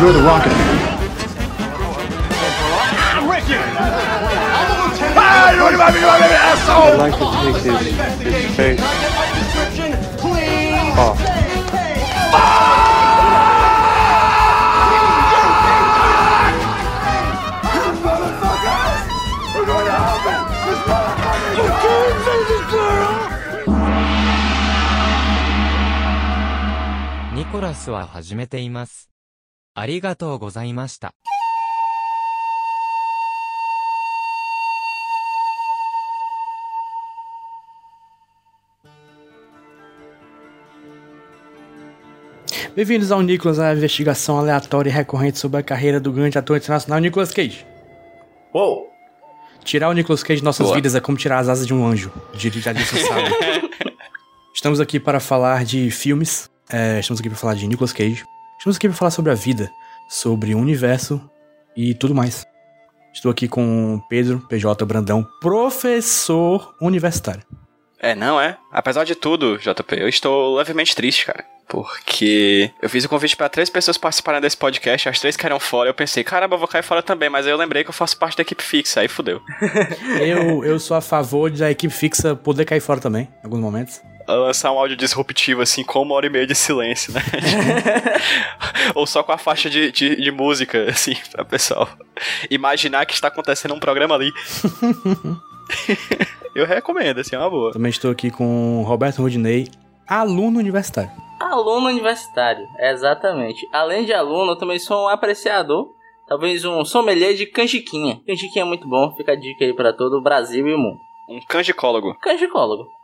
You're the rocket man. I'm with you! I'm a lieutenant! Ah, you want me, you want me, asshole! I'd like to take his, his face off. You can't save this girl! ニコラスは始めています。ありがとうございました。 Bem-vindos ao Nicolas, a investigação aleatória e recorrente sobre a carreira do grande ator internacional Nicolas Cage. Uou! Tirar o Nicolas Cage de nossas Boa. vidas é como tirar as asas de um anjo. Diria já disse o sábio. Estamos aqui para falar de filmes. é, estamos aqui para falar de Nicolas Cage. Estamos aqui para falar sobre a vida, sobre o universo e tudo mais. Estou aqui com Pedro PJ Brandão, professor universitário. É, não é? Apesar de tudo, JP, eu estou levemente triste, cara. Porque eu fiz o convite pra três pessoas participarem desse podcast, as três caíram fora. Eu pensei, caramba, eu vou cair fora também, mas aí eu lembrei que eu faço parte da equipe fixa, aí fudeu. Eu, eu sou a favor da equipe fixa poder cair fora também, em alguns momentos. Lançar um áudio disruptivo, assim, com uma hora e meia de silêncio, né? Ou só com a faixa de, de, de música, assim, pra pessoal imaginar que está acontecendo um programa ali. eu recomendo, assim, é uma boa. Também estou aqui com Roberto Rudinei, aluno universitário. Aluno universitário, exatamente. Além de aluno, eu também sou um apreciador, talvez um sommelier de canjiquinha. Canjiquinha é muito bom, fica a dica aí pra todo o Brasil e o mundo. Um canjicólogo. Canjicólogo.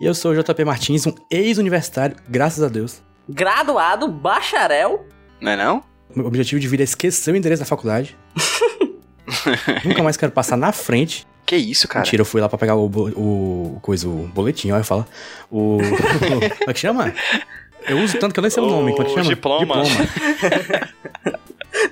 E eu sou o JP Martins, um ex-universitário, graças a Deus. Graduado, bacharel. Não é não? Meu objetivo de vida é esquecer o endereço da faculdade. Nunca mais quero passar na frente. Que isso, cara? Mentira, eu fui lá pra pegar o, o coisa, o boletim, olha, fala. O. como é que chama? Eu uso tanto que eu nem sei o, O nome. Como é que chama? diploma.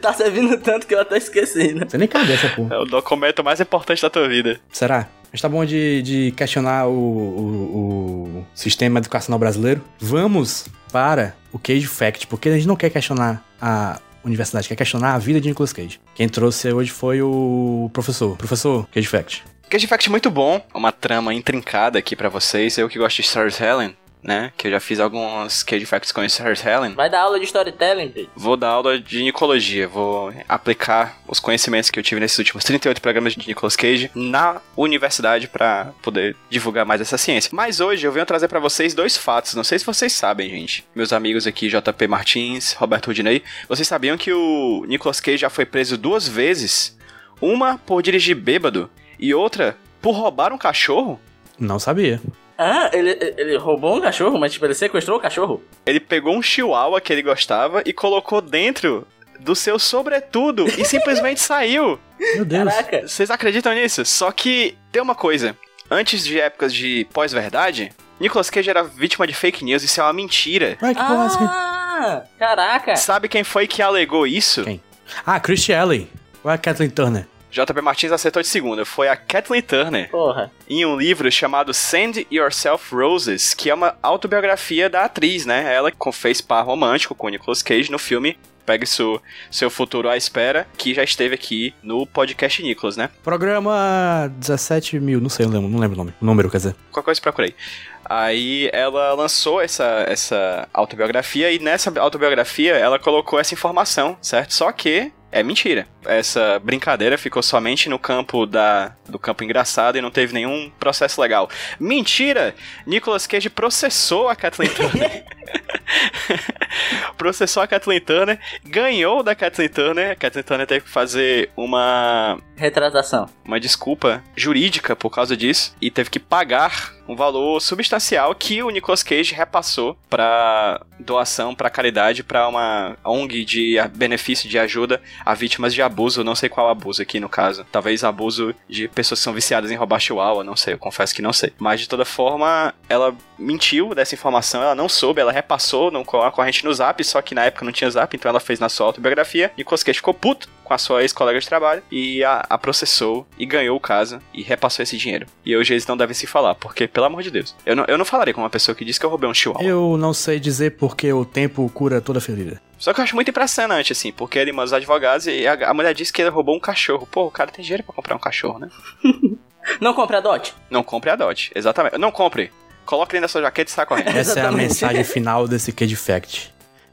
Tá servindo tanto que eu até esqueci, né? Você nem cadê essa porra. É o documento mais importante da tua vida. Será? Mas tá bom de, de questionar o, o, o sistema educacional brasileiro. Vamos para o Cage Fact, porque a gente não quer questionar a universidade, quer questionar a vida de Nicolas Cage. Quem trouxe hoje foi o professor. Professor, Cage Fact. Cage Fact muito bom, uma trama intrincada aqui pra vocês. Eu que gosto de Stars Helen, né? Que eu já fiz alguns Cage Facts com Stars Helen. Vai dar aula de storytelling, Pedro. Vou dar aula de nicologia, vou aplicar os conhecimentos que eu tive nesses últimos 38 programas de Nicolas Cage na universidade pra poder divulgar mais essa ciência. Mas hoje eu venho trazer pra vocês dois fatos, não sei se vocês sabem, gente. Meus amigos aqui, JP Martins, Roberto Rudinei, vocês sabiam que o Nicolas Cage já foi preso duas vezes? Uma por dirigir bêbado e outra por roubar um cachorro? Não sabia. Ah, ele, ele roubou um cachorro, mas tipo, ele sequestrou o cachorro? Ele pegou um chihuahua que ele gostava e colocou dentro do seu sobretudo e simplesmente saiu. Meu Deus. Caraca. Vocês acreditam nisso? Só que tem uma coisa. Antes de épocas de pós-verdade, Nicolas Cage era vítima de fake news. Isso é uma mentira. Ué, que é? Ah, caraca. Sabe quem foi que alegou isso? Quem? Ah, Christy Alley. Ué, Kathleen Turner. JP Martins acertou de segunda. Foi a Kathleen Turner. Porra. Em um livro chamado Send Yourself Roses, que é uma autobiografia da atriz, né? Ela fez par romântico com o Nicolas Cage no filme Pegue seu, seu futuro à espera, que já esteve aqui no podcast Nicolas, né? Programa 17 mil, não sei, não lembro, não lembro o nome. O número, quer dizer. Qualquer coisa procurei. Aí ela lançou essa, essa autobiografia e nessa autobiografia ela colocou essa informação, certo? Só que é mentira. Essa brincadeira ficou somente no campo da do campo engraçado e não teve nenhum processo legal. Mentira! Nicolas Cage processou a Kathleen Turner. processou a Kathleen Turner, ganhou da Kathleen Turner. A Kathleen Turner teve que fazer uma Retratação. uma desculpa jurídica por causa disso e teve que pagar um valor substancial que o Nicolas Cage repassou para doação, para caridade, para uma ONG de benefício de ajuda a vítimas de abuso, não sei qual abuso aqui no caso. Talvez abuso de pessoas que são viciadas em roubar chihuahua, não sei, eu confesso que não sei. Mas de toda forma, ela mentiu dessa informação, ela não soube, ela repassou passou num, com a corrente no Zap, só que na época não tinha Zap, então ela fez na sua autobiografia. Nicolas Cage ficou puto com a sua ex-colega de trabalho e a, a processou e ganhou o caso e repassou esse dinheiro. E hoje eles não devem se falar, porque, pelo amor de Deus, eu não, eu não falaria com uma pessoa que disse que eu roubei um chihuahua. Eu não sei dizer porque o tempo cura toda ferida. Só que eu acho muito impressionante, assim, porque ele manda os advogados e a, a mulher disse que ele roubou um cachorro. Pô, o cara tem dinheiro pra comprar um cachorro, né? Não compre a Dot. Não compre a Dodge, exatamente. Não compre. Coloque ele na sua jaqueta e saia correndo. Essa é a mensagem final desse Cage Fact.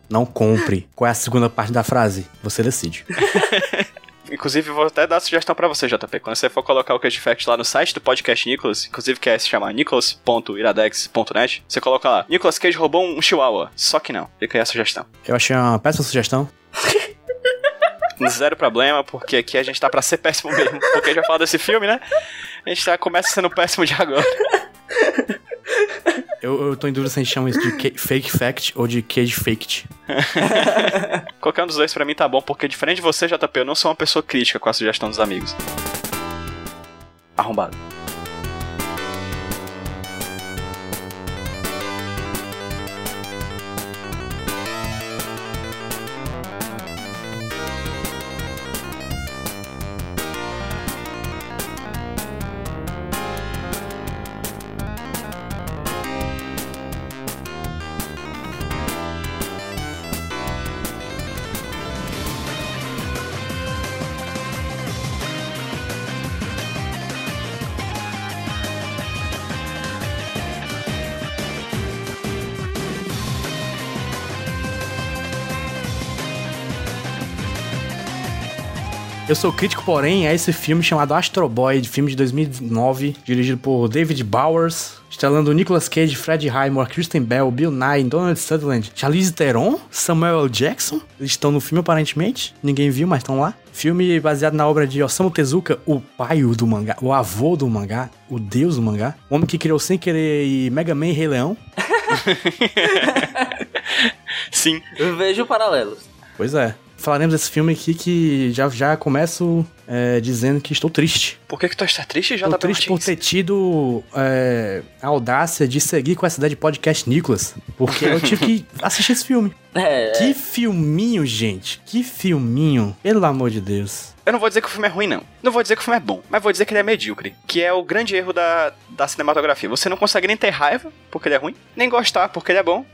Não compre. Qual é a segunda parte da frase? Você decide. Inclusive, vou até dar a sugestão pra você, JP. Quando você for colocar o Cage Fact lá no site do podcast Nicholas, inclusive que é se chamar nicholas.iradex.net, você coloca lá, Nicolas Cage roubou um chihuahua. Só que não. Fica aí a sugestão. Eu achei uma péssima sugestão. Zero problema, porque aqui a gente tá pra ser péssimo mesmo. Porque a gente vai falar desse filme, né? A gente tá, começa sendo péssimo de agora. Eu, eu tô em dúvida se a gente chama isso de Fake Fact ou de Cage Faked. Qualquer um dos dois pra mim tá bom, porque diferente de você, JP, eu não sou uma pessoa crítica com a sugestão dos amigos. Arrombado. Sou crítico, porém, a esse filme chamado Astro Boy, de filme de 2009, dirigido por David Bowers, estrelando Nicolas Cage, Fred Highmore, Kristen Bell, Bill Nye, Donald Sutherland, Charlize Theron, Samuel L. Jackson. Eles estão no filme aparentemente, ninguém viu, mas estão lá. Filme baseado na obra de Osamu Tezuka, o pai do mangá, o avô do mangá, o deus do mangá, o homem que criou sem querer e Mega Man e Rei Leão. Sim. Eu vejo paralelos. Pois é. Falaremos desse filme aqui que já, já começo é, dizendo que estou triste. Por que que tu está triste, JP Tô triste por ter tido é, a audácia de seguir com essa ideia de podcast Nicolas. Porque eu tive que assistir esse filme. É, Que filminho, gente. Que filminho. Pelo amor de Deus. Eu não vou dizer que o filme é ruim, não. Não vou dizer que o filme é bom, mas vou dizer que ele é medíocre. Que é o grande erro da, da cinematografia. Você não consegue nem ter raiva porque ele é ruim, nem gostar porque ele é bom.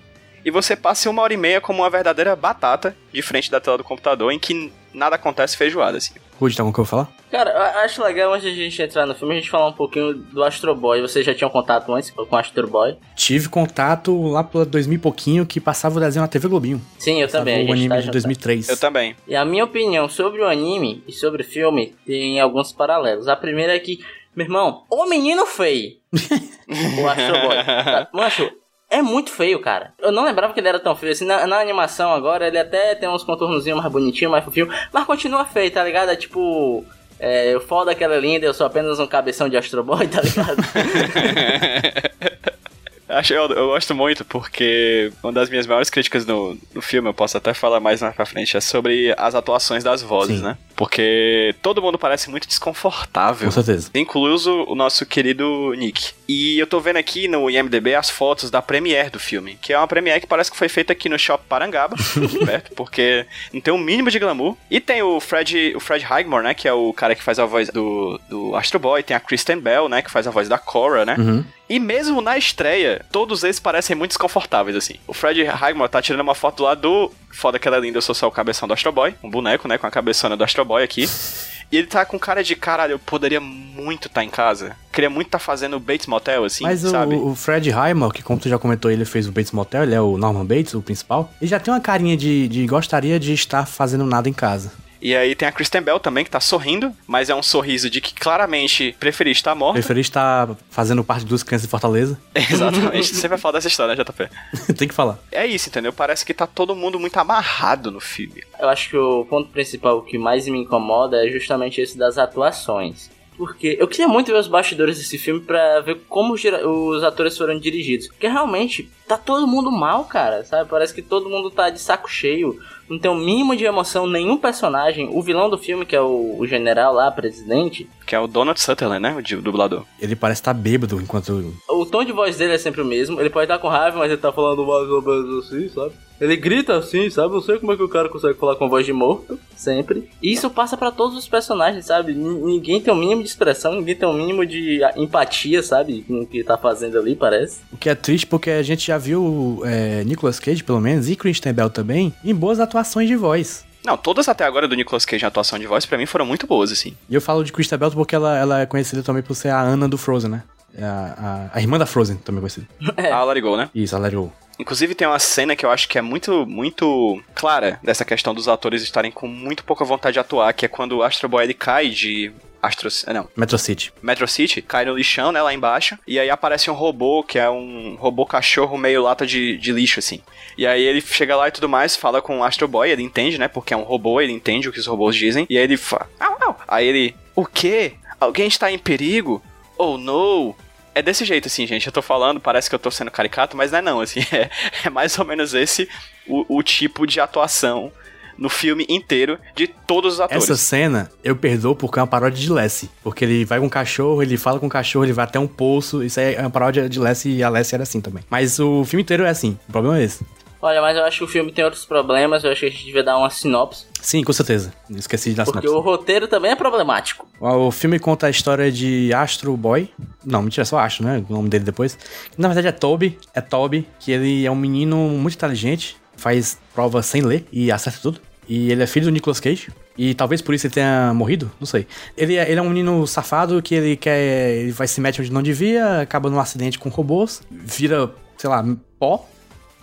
E você passa uma hora e meia como uma verdadeira batata de frente da tela do computador em que nada acontece feijoada, assim. Rude, tá com o que eu vou falar? Cara, eu acho legal antes de a gente entrar no filme, a gente falar um pouquinho do Astro Boy. Vocês já tinham contato antes com o Astro Boy? Tive contato lá pela 2000 e pouquinho que passava o desenho na TV Globinho. Sim, eu Passava também. o anime tá de juntando. 2003. Eu também. E a minha opinião sobre o anime e sobre o filme tem alguns paralelos. A primeira é que, meu irmão, o menino feio. o Astro Boy. Tá, Mancho, é muito feio, cara. Eu não lembrava que ele era tão feio. Assim, na, na animação agora, ele até tem uns contornozinhos mais bonitinhos, mais fofinho. Mas continua feio, tá ligado? É tipo... É, o foda que ela é linda, eu sou apenas um cabeção de Astro Boy, tá ligado? Acho, eu, eu gosto muito porque uma das minhas maiores críticas no, no filme, eu posso até falar mais mais pra frente, é sobre as atuações das vozes, Sim. né? Porque todo mundo parece muito desconfortável. Com certeza. Incluso o nosso querido Nick. E eu tô vendo aqui no IMDB as fotos da premiere do filme, que é uma premiere que parece que foi feita aqui no Shopping Parangaba, perto, porque não tem um mínimo de glamour. E tem o Fred, o Fred Highmore, né, que é o cara que faz a voz do, do Astro Boy, tem a Kristen Bell, né, que faz a voz da Cora, né? Uhum. E mesmo na estreia, todos eles parecem muito desconfortáveis, assim. O Fred Highmore tá tirando uma foto lá do Foda que ela é linda, eu sou só o cabeção do Astro Boy, um boneco, né, com a cabeçona do Astro Boy aqui. E ele tá com cara de caralho, eu poderia muito estar em casa. Queria muito estar fazendo Bates Motel, assim, Mas o, sabe? o Fred Highmore, que como tu já comentou, ele fez o Bates Motel, ele é o Norman Bates, o principal. Ele já tem uma carinha de, de gostaria de estar fazendo nada em casa. E aí tem a Kristen Bell também, que tá sorrindo, mas é um sorriso de que claramente preferia estar morta. Preferi estar fazendo parte dos cães de Fortaleza. Exatamente, você vai falar dessa história, né, JP? tem que falar. É isso, entendeu? Parece que tá todo mundo muito amarrado no filme. Eu acho que o ponto principal que mais me incomoda é justamente esse das atuações. porque eu queria muito ver os bastidores desse filme pra ver como os atores foram dirigidos. Porque realmente tá todo mundo mal, cara, sabe? Parece que todo mundo tá de saco cheio. Não tem o mínimo de emoção, nenhum personagem. O vilão do filme, que é o, o general lá, presidente, Que é o Donald Sutherland, né? O dublador. Ele parece estar bêbado enquanto. o tom de voz dele é sempre o mesmo. Ele pode estar com raiva, mas ele tá falando mais ou menos assim, sabe? Ele grita assim, sabe? Não sei como é que o cara consegue falar com voz de morto, sempre. E isso passa pra todos os personagens, sabe? N- ninguém tem o mínimo de expressão, ninguém tem o mínimo de ah, empatia, sabe? Com o que tá fazendo ali, parece. O que é triste porque a gente já viu é, Nicolas Cage, pelo menos, e Kristen Bell também, em boas atuações de voz. Não, todas até agora do Nicolas Cage em atuação de voz, pra mim, foram muito boas, assim. E eu falo de Kristen Bell porque ela, ela é conhecida também por ser a Anna do Frozen, né? É A, a, a irmã da Frozen, também conhecida. É. A Go, né? Isso, a Larry Go. Inclusive tem uma cena que eu acho que é muito, muito clara dessa questão dos atores estarem com muito pouca vontade de atuar, que é quando o Astro Boy ele cai de Astro, não, Metro City. Metro City, cai no lixão, né, lá embaixo, e aí aparece um robô, que é um robô cachorro meio lata de, de lixo, assim. E aí ele chega lá e tudo mais, fala com o Astro Boy, ele entende, né, porque é um robô, ele entende o que os robôs dizem, e aí ele fala, au, au. Aí ele, o quê? Alguém está em perigo? Oh, no! É desse jeito, assim, gente. Eu tô falando, parece que eu tô sendo caricato, mas não é não, assim. É, é mais ou menos esse o, o tipo de atuação no filme inteiro de todos os atores. Essa cena eu perdoo porque é uma paródia de Lassie. Porque ele vai com o cachorro, ele fala com o cachorro, ele vai até um poço. Isso aí é uma paródia de Lassie e a Lassie era assim também. Mas o filme inteiro é assim. O problema é esse. Olha, mas eu acho que o filme tem outros problemas, eu acho que a gente devia dar uma sinopse. Sim, com certeza. Esqueci de dar Porque sinopse. o roteiro também é problemático. O filme conta a história de Astro Boy. Não, mentira, é só Astro, né? O nome dele depois. Na verdade é Toby. É Toby, que ele é um menino muito inteligente. Faz prova sem ler e acerta tudo. E ele é filho do Nicolas Cage. E talvez por isso ele tenha morrido, não sei. Ele é, ele é um menino safado que ele quer. Ele vai se mete onde não devia, acaba num acidente com robôs, vira, sei lá, pó.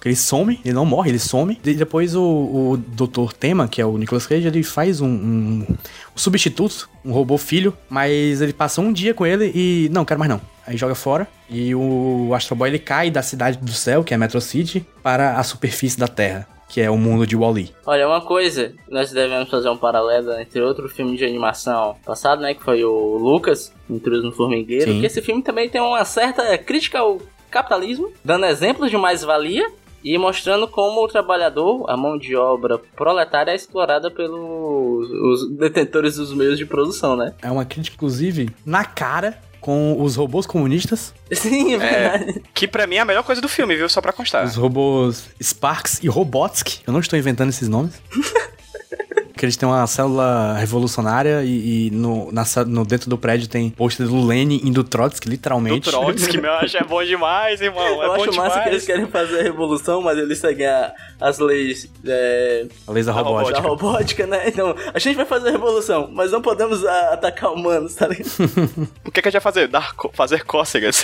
Ele some, ele não morre, ele some. E depois o, o Dr. Tema, que é o Nicolas Cage, ele faz um, um, um substituto, um robô filho, mas ele passa um dia com ele e. Não, quero mais não. Aí joga fora. E o Astro Boy ele cai da cidade do céu, que é Metro City, para a superfície da Terra, que é o mundo de Wall-E. Olha, uma coisa, nós devemos fazer um paralelo entre outro filme de animação passado, né? Que foi o Lucas, Intruso no Formigueiro. Sim. Que esse filme também tem uma certa crítica ao capitalismo, dando exemplos de mais-valia e mostrando como o trabalhador, a mão de obra proletária, é explorada pelos os detentores dos meios de produção, né? É uma crítica, inclusive, na cara com os robôs comunistas, Sim, é verdade. Que pra mim é a melhor coisa do filme, viu? Só pra constar. os robôs Sparks e Robotsky. Eu não estou inventando esses nomes. que eles têm uma célula revolucionária e, e no, na no- dentro do prédio tem pôster do Lenin e do Trotsky, Do literalmente. Trotsky, meu, acho é bom demais, irmão. É Eu bom acho demais. massa que eles querem fazer a revolução, mas eles seguem a- as leis é, A laser A robótica. da robótica, né? Então, a gente vai fazer a revolução, mas não podemos a- atacar humanos, tá ligado? O que, que a gente vai fazer? Dar, fazer cócegas.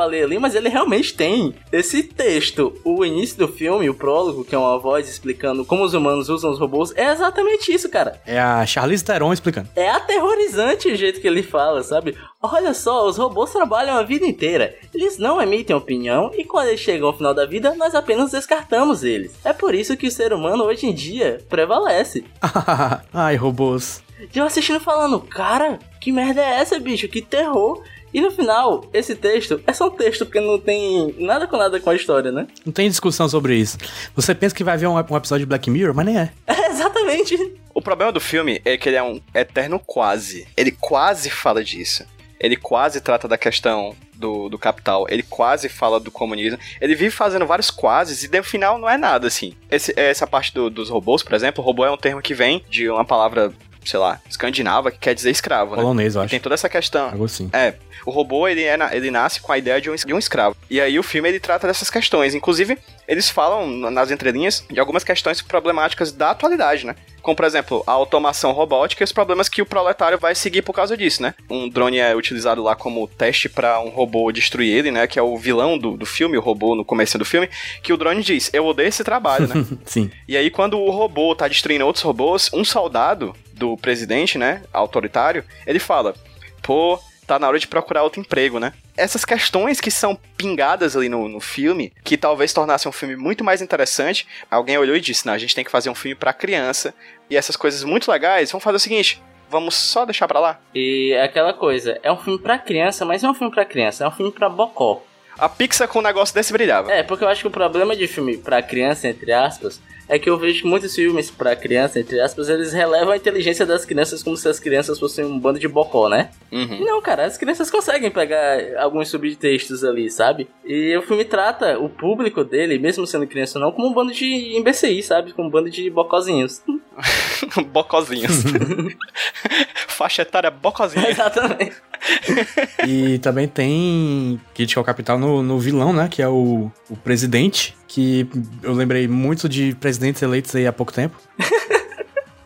Falei ali, mas ele realmente tem esse texto. O início do filme, o prólogo, que é uma voz explicando como os humanos usam os robôs, é exatamente isso, cara. É a Charlize Theron explicando. É aterrorizante o jeito que ele fala, sabe? Olha só, os robôs trabalham a vida inteira. Eles não emitem opinião e quando eles chegam ao final da vida, nós apenas descartamos eles. É por isso que o ser humano hoje em dia prevalece. Ai, robôs. E eu assistindo falando, cara, que merda é essa, bicho? Que terror. E no final, esse texto é só um texto, porque não tem nada com nada com a história, né? Não tem discussão sobre isso. Você pensa que vai ver um, um episódio de Black Mirror, mas nem é. É, exatamente. O problema do filme é que ele é um eterno quase. Ele quase fala disso. Ele quase trata da questão do, do capital. Ele quase fala do comunismo. Ele vive fazendo vários quases e no final não é nada assim. Esse- essa parte do- dos robôs, por exemplo, robô é um termo que vem de uma palavra, sei lá, escandinava, que quer dizer escravo, né? Polonês, eu E acho. tem toda essa questão. Algo assim. É, o robô ele, é ele nasce com a ideia de um, de um escravo. E aí o filme ele trata dessas questões. Inclusive, eles falam na- nas entrelinhas de algumas questões problemáticas da atualidade, né? Como, por exemplo, a automação robótica e os problemas que o proletário vai seguir por causa disso, né? Um drone é utilizado lá como teste para um robô destruir ele, né? Que é o vilão do, do filme, o robô no começo do filme, que o drone diz, eu odeio esse trabalho, né? Sim. E aí, quando o robô tá destruindo outros robôs, um soldado do presidente, né, autoritário, ele fala: pô, tá na hora de procurar outro emprego, né? Essas questões que são pingadas ali no, no filme, que talvez tornassem um filme muito mais interessante, alguém olhou e disse: não, a gente tem que fazer um filme pra criança, e essas coisas muito legais, vamos fazer o seguinte. vamos só deixar pra lá. E é aquela coisa, é um filme pra criança, mas não é um filme pra criança, é um filme pra bocó. A Pixar com um negócio desse brilhava. É, porque eu acho que o problema de filme pra criança, entre aspas, é que eu vejo muitos filmes pra criança, entre aspas, eles relevam a inteligência das crianças como se as crianças fossem um bando de bocó, né? Uhum. Não, cara, as crianças conseguem pegar alguns subtextos ali, sabe? E o filme trata o público dele, mesmo sendo criança ou não, como um bando de imbecis, sabe? Como um bando de bocozinhos. Bocozinhos. Faixa etária bocozinha. Exatamente. E também tem crítica ao capital no, no vilão, né? Que é o, o presidente. Que eu lembrei muito de presidentes eleitos aí há pouco tempo.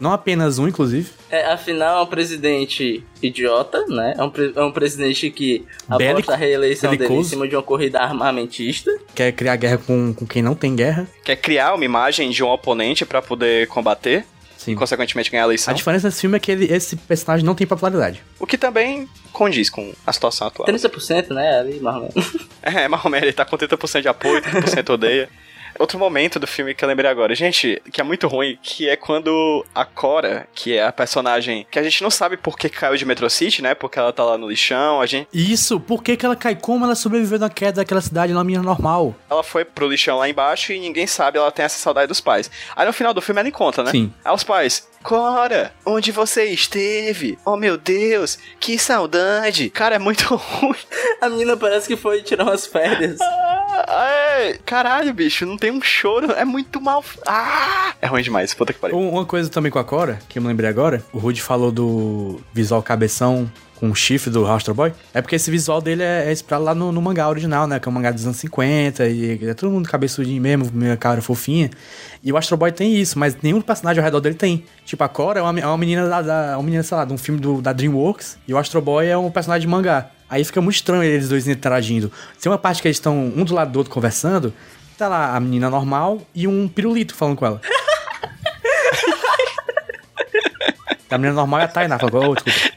Não apenas um, inclusive. É, afinal, é um presidente idiota, né? É um, pre- é um presidente que Bélico, aposta a reeleição dele em belicoso. cima de uma corrida armamentista. Quer criar guerra com, com quem não tem guerra. Quer criar uma imagem de um oponente pra poder combater Sim. e, consequentemente, ganhar a A eleição. diferença desse filme é que ele- esse personagem não tem popularidade. O que também condiz com a situação atual. 30%, né? Ali, mais ou menos. É, mais ou menos, ele tá com 30% de apoio, 30% odeia. Outro momento do filme que eu lembrei agora, gente, que é muito ruim, que é quando a Cora, que é a personagem que a gente não sabe por que caiu de Metro City, né? Porque ela tá lá no lixão, a gente, Isso, por que, que ela cai? Como ela sobreviveu na queda daquela cidade na minha normal? ela foi pro lixão lá embaixo e ninguém sabe, ela tem essa saudade dos pais. Aí no final do filme ela encontra, né? Sim. Aí os pais, Cora, onde você esteve? Oh meu Deus, que saudade. Cara, é muito ruim. A menina parece que foi tirar umas férias. Ah, é, caralho, bicho, não tem um choro, é muito mal. Ah! É ruim demais, puta que pariu. Um- Uma coisa também com a Cora, que eu me lembrei agora, o Rude falou do visual cabeção com o chifre do Astro Boy. É porque esse visual dele é, é inspirado lá no, no mangá original, né? Que é um mangá dos anos 50, e é todo mundo cabeçudinho mesmo, minha cara fofinha. E o Astro Boy tem isso, mas nenhum personagem ao redor dele tem. Tipo, a Cora é uma, é uma menina da, da- uma menina, sei lá, de um filme do, da DreamWorks, e o Astro Boy é um personagem de mangá. Aí fica muito estranho eles dois interagindo. Tem uma parte que eles estão um do lado do outro conversando, tá lá a menina normal e um pirulito falando com ela. A menina normal é a Tainá, falando, oh, desculpa.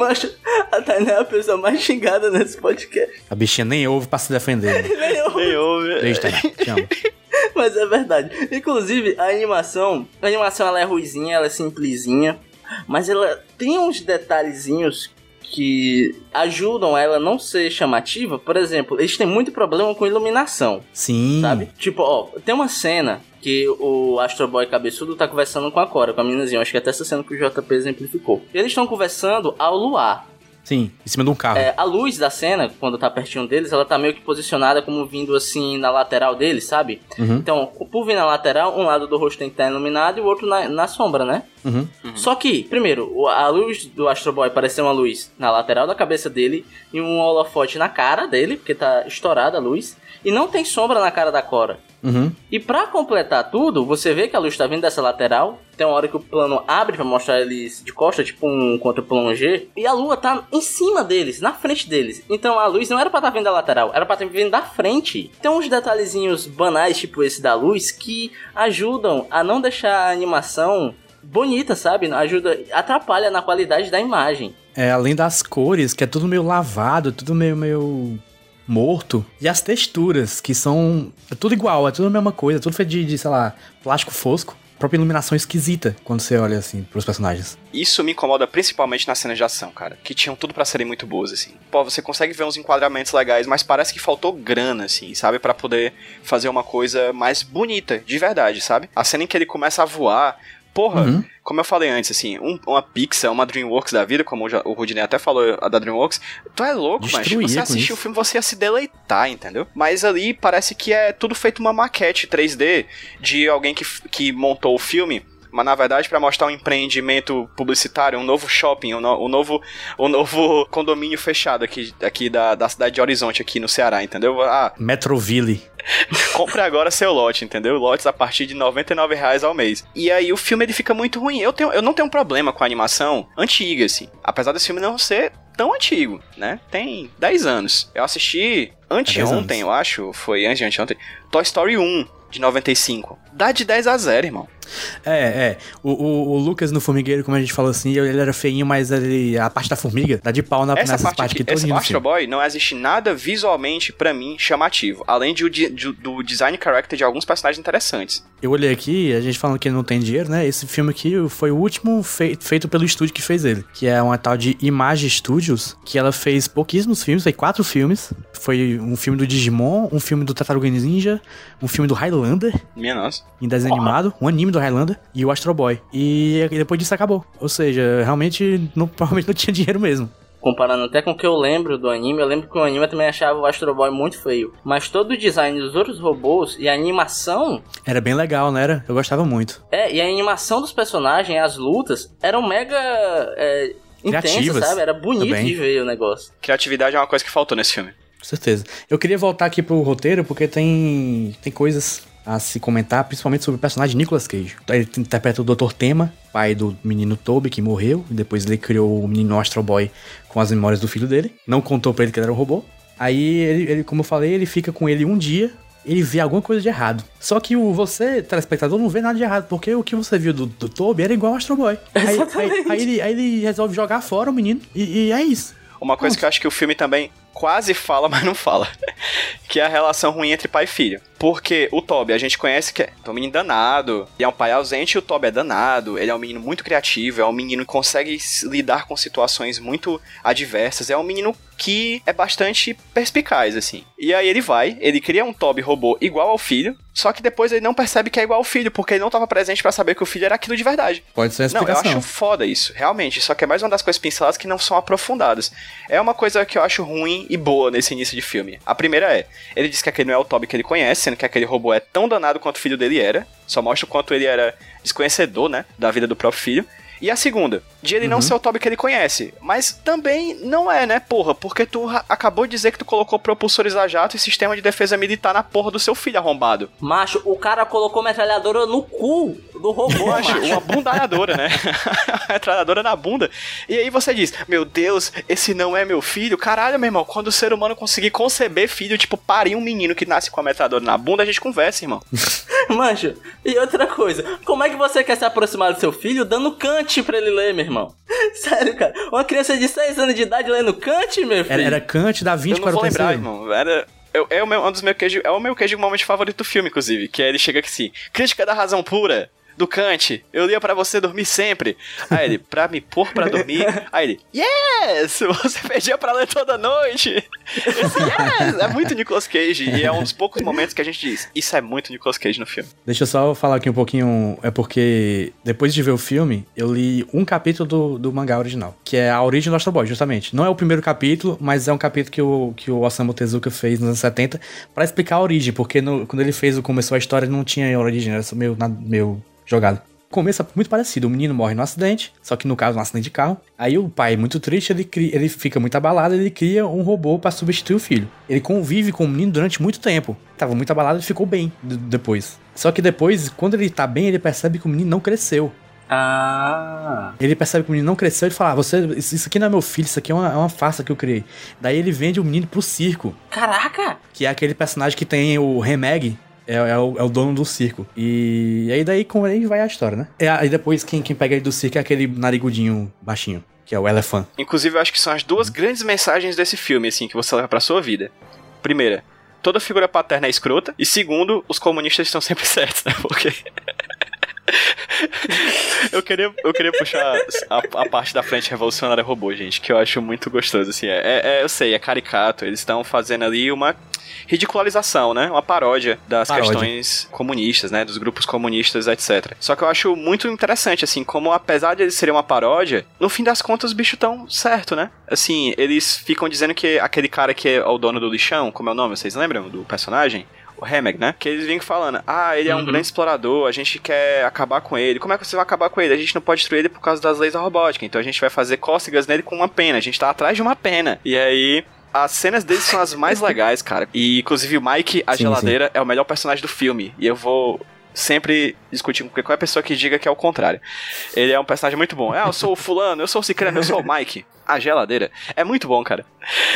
Macho, a Tainá é a pessoa mais xingada nesse podcast. A bichinha nem ouve pra se defender. né? Nem eu. Nem ouve. Beijo, Tainá. Te amo. Mas é verdade. Inclusive, a animação, a animação ela é ruizinha, ela é simplesinha, mas ela tem uns detalhezinhos que ajudam ela a não ser chamativa. Por exemplo, eles têm muito problema com iluminação, Sim. sabe? Tipo, ó, tem uma cena que o Astro Boy cabeçudo tá conversando com a Cora, com a meninazinha. Acho que até essa cena que o JP exemplificou. Eles estão conversando ao luar. Sim, em cima de um carro. É, a luz da cena, quando tá pertinho deles, ela tá meio que posicionada como vindo assim na lateral deles, sabe? Uhum. Então, por vir na lateral, um lado do rosto tem que estar iluminado e o outro na, na sombra, né? Uhum. Só que, primeiro, a luz do Astro Boy parece uma luz na lateral da cabeça dele e um holofote na cara dele, porque tá estourada a luz, e não tem sombra na cara da Cora. Uhum. E pra completar tudo, você vê que a luz tá vindo dessa lateral. Tem uma hora que o plano abre pra mostrar eles de costa, tipo um contra plongé. E a lua tá em cima deles, na frente deles. Então a luz não era pra estar vindo da lateral, era pra estar vindo da frente. Tem uns detalhezinhos banais, tipo esse da luz, que ajudam a não deixar a animação bonita, sabe? Ajuda, atrapalha na qualidade da imagem. É, além das cores, que é tudo meio lavado, tudo meio, meio morto. E as texturas, que são. É tudo igual, é tudo a mesma coisa, tudo feito de, de, sei lá, plástico fosco. Própria iluminação esquisita quando você olha assim pros personagens. Isso me incomoda principalmente nas cenas de ação, cara. Que tinham tudo pra serem muito boas, assim. Pô, você consegue ver uns enquadramentos legais, mas parece que faltou grana, assim, sabe? Pra poder fazer uma coisa mais bonita, de verdade, sabe? A cena em que ele começa a voar. Porra, Uhum. como eu falei antes, assim, um- uma Pixar, uma Dreamworks da vida, como já- o Rudinei até falou, a da Dreamworks, tu é louco, mas Destruía você assistir o filme, você ia se deleitar, entendeu? Mas ali parece que é tudo feito uma maquete 3D de alguém que, que montou o filme. Mas na verdade, pra mostrar um empreendimento publicitário, um novo shopping, um, no- um novo, um novo condomínio fechado aqui, aqui da, da cidade de Horizonte, aqui no Ceará, entendeu? Ah, Metroville. compre agora seu lote, entendeu? Lotes a partir de 99 reais ao mês. E aí o filme ele fica muito ruim. Eu, tenho, eu não tenho um problema com a animação antiga, assim. Apesar desse filme não ser tão antigo, né? Tem 10 anos. Eu assisti anteontem, eu acho. Foi antes de anteontem. Toy Story 1, de 95. Dá de 10 a 0, irmão. É, é. O, o, o Lucas no Formigueiro, como a gente falou assim, ele era feinho, mas ele, a parte da formiga dá de pau na, Essa nessas parte partes aqui, que esse todo Astro Boy, não existe nada visualmente, pra mim, chamativo. Além de, de- do design character de alguns personagens interessantes. Eu olhei aqui, a gente falando que ele não tem dinheiro, né? Esse filme aqui foi o último fei- feito pelo estúdio que fez ele, que é uma tal de Image Studios, que ela fez pouquíssimos filmes, fez quatro filmes. Foi um filme do Digimon, um filme do Tartaruga Ninja, um filme do Highlander, Minha nossa. em desenho animado, um anime do Highlander e o Astro Boy. E depois disso acabou. Ou seja, realmente não, provavelmente não tinha dinheiro mesmo. Comparando até com o que eu lembro do anime, eu lembro que o anime eu também achava o Astro Boy muito feio. Mas todo o design dos outros robôs e a animação. Era bem legal, né? Era? Eu gostava muito. É, e a animação dos personagens, as lutas, eram mega. É, intensas, Criativas sabe? Era bonito também. de ver o negócio. Criatividade é uma coisa que faltou nesse filme. Com certeza. Eu queria voltar aqui pro roteiro porque tem, tem coisas a se comentar, principalmente sobre o personagem Nicolas Cage. Ele interpreta o Dr. Tema, pai do menino Toby, que morreu, e depois ele criou o menino Astro Boy com as memórias do filho dele. Não contou pra ele que ele era um robô. Aí, ele, ele, como eu falei, ele fica com ele um dia, ele vê alguma coisa de errado. Só que o, você, telespectador, não vê nada de errado, porque o que você viu do, do Toby era igual ao Astro Boy. Aí, aí, aí ele, aí ele resolve jogar fora o menino, e, e é isso. Uma coisa que eu acho que o filme também quase fala, mas não fala. que é a relação ruim entre pai e filho. Porque o Toby, a gente conhece que é um menino danado, e é um pai ausente, e o Toby é danado, ele é um menino muito criativo, é um menino que consegue lidar com situações muito adversas, é um menino que é bastante perspicaz, assim. E aí ele vai, ele cria um Toby robô igual ao filho, só que depois ele não percebe que é igual ao filho, porque ele não estava presente pra saber que o filho era aquilo de verdade. Pode ser a Não, eu explicação. acho foda isso, realmente. Só que é mais uma das coisas pinceladas que não são aprofundadas. É uma coisa que eu acho ruim e boa nesse início de filme. A primeira é, ele diz que aquele não é o Toby que ele conhece, que aquele robô é tão danado quanto o filho dele era. Só mostra o quanto ele era desconhecedor, né, da vida do próprio filho. E a segunda, de ele não ser o Toby que ele conhece. Mas também não é, né, porra? Porque tu acabou de dizer que tu colocou propulsores a jato e sistema de defesa militar na porra do seu filho arrombado. Macho, o cara colocou metralhadora no cu do robô, Macho, uma bundalhadora, né? metralhadora na bunda. E aí você diz, meu Deus, esse não é meu filho? Caralho, meu irmão, quando o ser humano conseguir conceber filho, tipo, parir um menino que nasce com a metralhadora na bunda, a gente conversa, irmão. Mancho, e outra coisa, como é que você quer se aproximar do seu filho dando Kant pra ele ler, meu irmão? Sério, cara, uma criança de 6 anos de idade lendo Kant, meu filho? Era, era Kant da Eu 20 não para o vou lembrar, terceiro. irmão. Era... eu- é, o meu, um dos meus queijos, é o meu queijo momento favorito do filme, inclusive. Que é ele chega aqui assim: crítica da razão pura. Do Kant, eu lia pra você dormir sempre. Aí ele, pra me pôr pra dormir. Aí ele, yes! Você pedia pra ler toda noite. Yes! É muito Nicolas Cage. E é um dos poucos momentos que a gente diz: Isso é muito Nicolas Cage no filme. Deixa eu só falar aqui um pouquinho. É porque depois de ver o filme, eu li um capítulo do, do mangá original, que é a origem do Astro Boy, justamente. Não é o primeiro capítulo, mas é um capítulo que o, que o Osamu Tezuka fez nos anos 70 pra explicar a origem, porque no- quando ele fez, o começou a história, não tinha origem, era meio, meio jogado. É muito parecido. O menino morre num acidente, só que no caso, um acidente de carro. Aí o pai, muito triste, ele, cria, ele fica muito abalado, ele cria um robô pra substituir o filho. Ele convive com o menino durante muito tempo. Tava muito abalado e ficou bem depois. Só que depois, quando ele tá bem, ele percebe que o menino não cresceu. Ah. Ele percebe que o menino não cresceu e fala: ah, você, isso isso aqui não é meu filho, isso aqui é uma, é uma farsa que eu criei. Daí ele vende o menino pro circo, Caraca! que é aquele personagem que tem o Remeg. É, é o, é o dono do circo. E, aí daí com ele vai a história, né? E aí depois quem, quem pega ele do circo é aquele narigudinho baixinho, que é o Elefant. Inclusive, eu acho que são as duas grandes mensagens desse filme, assim, que você leva pra sua vida. Primeira, toda figura paterna é escrota. E segundo, os comunistas estão sempre certos, né? Porque. Eu, queria, eu queria puxar a, a parte da frente revolucionária robô, gente, que eu acho muito gostoso, assim. É, é- é- eu sei, é caricato. Eles estão fazendo ali uma ridicularização, né? Uma paródia das Paródia. questões comunistas, né? Dos grupos comunistas, etc. Só que eu acho muito interessante, assim, como apesar de eles serem uma paródia, no fim das contas os bichos tão certo, né? Assim, eles ficam dizendo que aquele cara que é o dono do lixão, como é o nome, vocês lembram do personagem? O Remeg, né? Que eles vêm falando, ah, ele é um Uhum. grande explorador, a gente quer acabar com ele. Como é que você vai acabar com ele? A gente não pode destruir ele por causa das leis da robótica. Então a gente vai fazer cócegas nele com uma pena. A gente tá atrás de uma pena. E aí, as cenas deles são as mais legais, cara. E inclusive o Mike, a Sim, geladeira, é o melhor personagem do filme. E eu vou sempre discutir com qualquer pessoa que diga que é o contrário. Ele é um personagem muito bom. Ah, eu sou o fulano, eu sou o cicrano, eu sou o Mike. A geladeira. É muito bom, cara.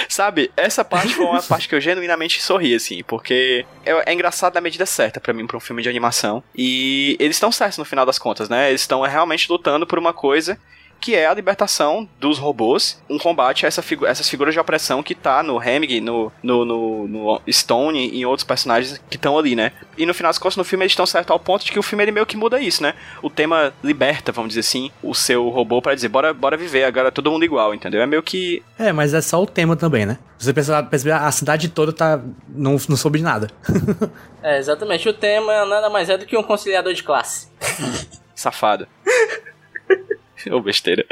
Sabe, essa parte foi uma parte que eu genuinamente sorri, assim, porque é, é engraçado na medida certa para mim, pra um filme de animação. E eles estão certos no final das contas, né? Eles estão realmente lutando por uma coisa que é a libertação dos robôs, um combate a essa figu essas figuras de opressão que tá no Heming, no, no, no, no Stone e em outros personagens que estão ali, né? E no final das contas, no filme eles estão certos ao ponto de que o filme ele meio que muda isso, né? O tema liberta, vamos dizer assim, o seu robô para dizer, bora, bora viver, agora é todo mundo igual, entendeu? É meio que. É, mas é só o tema também, né? Você pensa, a cidade toda tá. não, não soube de nada. é, exatamente. O tema nada mais é do que um conciliador de classe. Safado. Ô, besteira.